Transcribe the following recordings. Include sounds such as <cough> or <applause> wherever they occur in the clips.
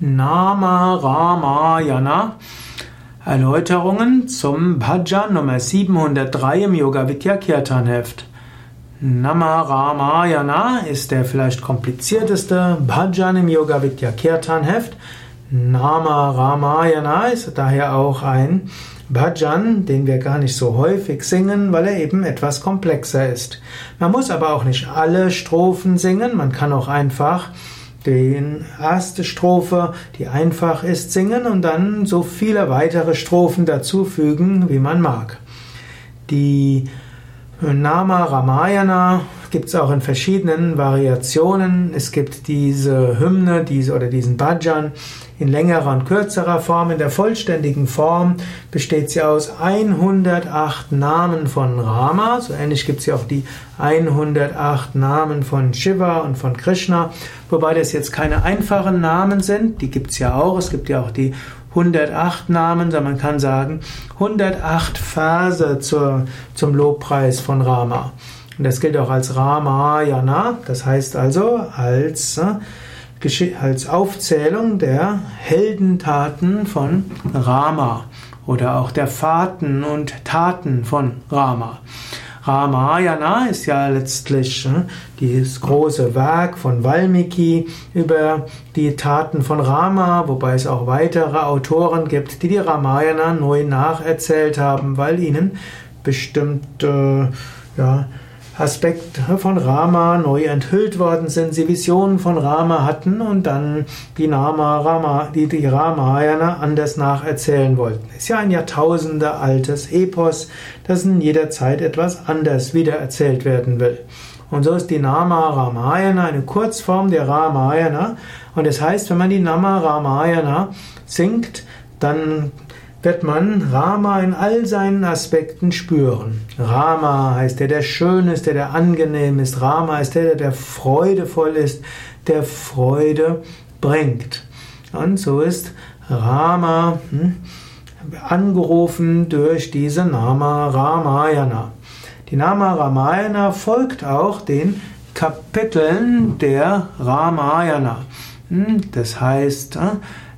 Nama Ramayana Erläuterungen zum Bhajan Nummer 703 im Yoga Vidya Kirtan Heft. Nama Ramayana ist der vielleicht komplizierteste Bhajan im Yoga Vidya Kirtan Heft. Nama Ramayana ist daher auch ein Bhajan, den wir gar nicht so häufig singen, weil er eben etwas komplexer ist. Man muss aber auch nicht alle Strophen singen, man kann auch einfach die erste Strophe, die einfach ist, singen und dann so viele weitere Strophen dazufügen, wie man mag. Die Nama Ramayana gibt es auch in verschiedenen Variationen. Es gibt diese Hymne diese, oder diesen Bhajan in längerer und kürzerer Form. In der vollständigen Form besteht sie aus 108 Namen von Rama. So ähnlich gibt es ja auch die 108 Namen von Shiva und von Krishna. Wobei das jetzt keine einfachen Namen sind. Die gibt es ja auch. Es gibt ja auch die 108 Namen, sondern man kann sagen 108 Verse zur, zum Lobpreis von Rama. Und das gilt auch als Ramayana, das heißt also als, äh, als Aufzählung der Heldentaten von Rama oder auch der Fahrten und Taten von Rama. Ramayana ist ja letztlich äh, dieses große Werk von Valmiki über die Taten von Rama, wobei es auch weitere Autoren gibt, die die Ramayana neu nacherzählt haben, weil ihnen bestimmte ja, Aspekte von Rama neu enthüllt worden sind, sie Visionen von Rama hatten und dann die Nama Rama, die, die Ramayana anders nacherzählen wollten. Ist ja ein Jahrtausende altes Epos, das in jeder Zeit etwas anders wiedererzählt werden will. Und so ist die Nama Ramayana eine Kurzform der Ramayana. Und es das heißt, wenn man die Nama Ramayana singt, dann wird man Rama in all seinen Aspekten spüren. Rama heißt der, der schön ist, der, der angenehm ist. Rama ist der, der freudevoll ist, der Freude bringt. Und so ist Rama hm, angerufen durch diese Nama Ramayana. Die Nama Ramayana folgt auch den Kapiteln der Ramayana. Hm, das heißt,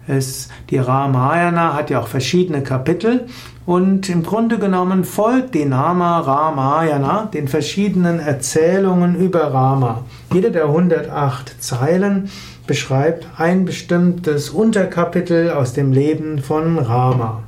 es, die Ramayana hat ja auch verschiedene Kapitel und im Grunde genommen folgt die Nama Ramayana den verschiedenen Erzählungen über Rama. Jede der 108 Zeilen beschreibt ein bestimmtes Unterkapitel aus dem Leben von Rama.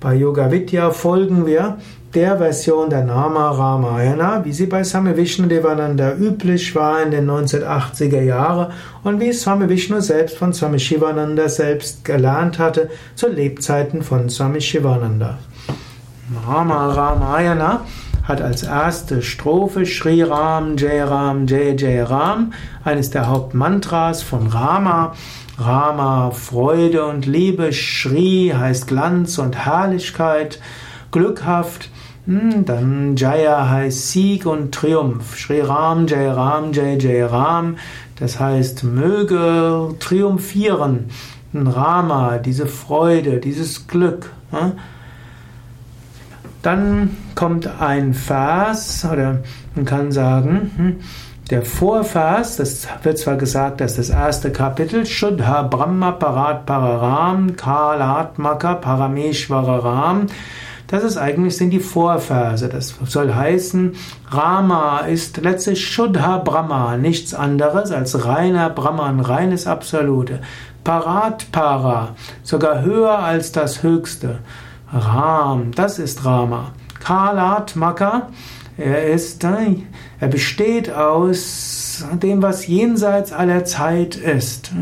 Bei Yoga Vidya folgen wir der Version der Nama Ramayana, wie sie bei Swami Vishnu Devananda üblich war in den 1980er Jahren und wie Swami Vishnu selbst von Swami Shivananda selbst gelernt hatte zu Lebzeiten von Swami Shivananda. Nama Ramayana hat als erste Strophe Shri Ram Jai Ram Jai Jai Ram, eines der Hauptmantras von Rama. Rama, Freude und Liebe, Shri heißt Glanz und Herrlichkeit, glückhaft, dann Jaya heißt Sieg und Triumph. Shri Ram, Jai Ram, Jai Jai Ram. Das heißt, möge triumphieren. Rama, diese Freude, dieses Glück. Dann kommt ein Vers, oder man kann sagen, hm, der Vorvers, das wird zwar gesagt, dass das erste Kapitel, Shuddha Brahma Parat Pararam Kalatmaka Parameshwararam, das ist eigentlich sind die Vorverse. Das soll heißen, Rama ist letztlich Shuddha Brahma, nichts anderes als reiner Brahman, reines Absolute. Parat Para, sogar höher als das Höchste. Ram, das ist Rama. Kalat Maka, er ist, er besteht aus dem, was jenseits aller Zeit ist.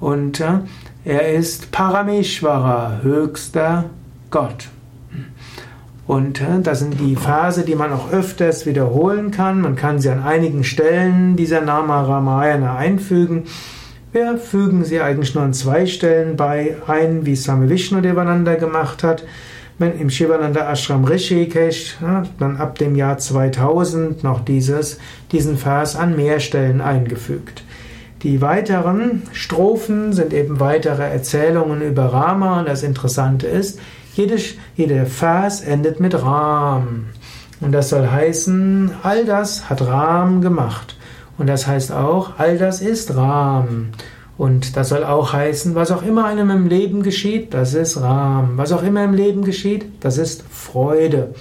Und er ist Parameshvara, höchster Gott. Und das sind die Verse, die man auch öfters wiederholen kann. Man kann sie an einigen Stellen dieser Nama Ramayana einfügen. Wir fügen sie eigentlich nur an zwei Stellen bei ein, wie Swami Vishnu Devananda gemacht hat. Im Shivananda Ashram Rishikesh, dann ab dem Jahr 2000 noch dieses, diesen Vers an mehr Stellen eingefügt. Die weiteren Strophen sind eben weitere Erzählungen über Rama und das Interessante ist, jede, jeder Vers endet mit Ram. Und das soll heißen, all das hat Ram gemacht. Und das heißt auch, all das ist Ram. Und das soll auch heißen, was auch immer einem im Leben geschieht, das ist Ram. Was auch immer im Leben geschieht, das ist Freude.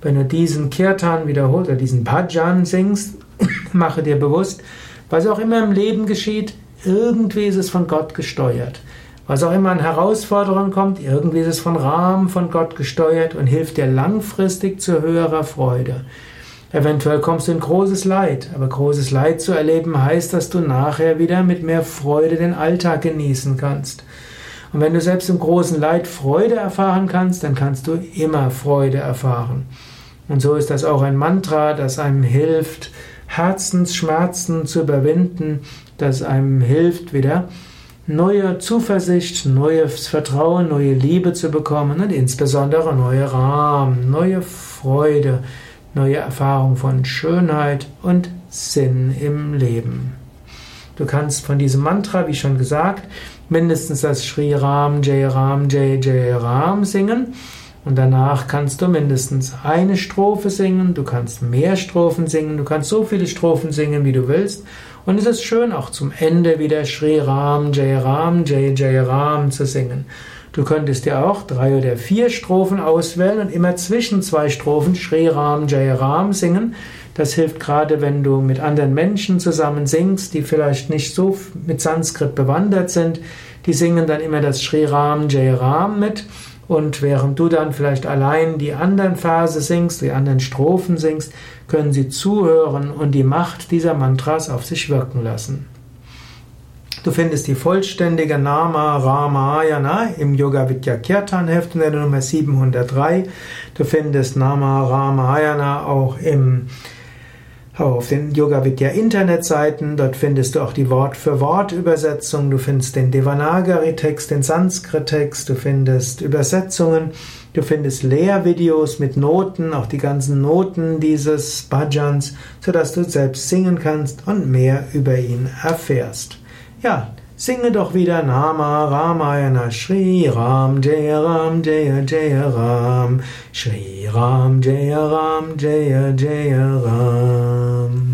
Wenn du diesen Kirtan wiederholst oder diesen Bhajan singst, <coughs> mache dir bewusst, was auch immer im Leben geschieht, irgendwie ist es von Gott gesteuert. Was auch immer an Herausforderungen kommt, irgendwie ist es von Ram, von Gott gesteuert und hilft dir langfristig zu höherer Freude. Eventuell kommst du in großes Leid, aber großes Leid zu erleben heißt, dass du nachher wieder mit mehr Freude den Alltag genießen kannst. Und wenn du selbst im großen Leid Freude erfahren kannst, dann kannst du immer Freude erfahren. Und so ist das auch ein Mantra, das einem hilft, Herzensschmerzen zu überwinden, das einem hilft, wieder neue Zuversicht, neues Vertrauen, neue Liebe zu bekommen und insbesondere neue Rahmen, neue Freude, neue Erfahrung von Schönheit und Sinn im Leben. Du kannst von diesem Mantra, wie schon gesagt, mindestens das Sri Ram, Jai Ram, Jai Jai Ram singen. Und danach kannst du mindestens eine Strophe singen, du kannst mehr Strophen singen, du kannst so viele Strophen singen, wie du willst. Und es ist schön, auch zum Ende wieder Sri Ram, Jai Ram, Jai Jai Ram zu singen. Du könntest dir auch drei oder vier Strophen auswählen und immer zwischen zwei Strophen Shri Ram Jai Ram singen. Das hilft gerade, wenn du mit anderen Menschen zusammen singst, die vielleicht nicht so mit Sanskrit bewandert sind. Die singen dann immer das Shri Ram Jai Ram mit. Und während du dann vielleicht allein die anderen Verse singst, die anderen Strophen singst, können sie zuhören und die Macht dieser Mantras auf sich wirken lassen. Du findest die vollständige Nama Ramayana im Yoga Vidya Kirtan Heft in der Nummer 703. Du findest Nama Ramayana auch im auf den Yoga Vidya Internetseiten. Dort findest du auch die Wort für Wort Übersetzung. Du findest den Devanagari Text, den Sanskrit Text. Du findest Übersetzungen. Du findest Lehrvideos mit Noten, auch die ganzen Noten dieses Bhajans, sodass du selbst singen kannst und mehr über ihn erfährst. Ja, singe doch wieder Nama Ramayana Shri Ram Jaya Ram Jaya Jaya Ram. Shri Ram Jaya Ram Jaya Jaya Ram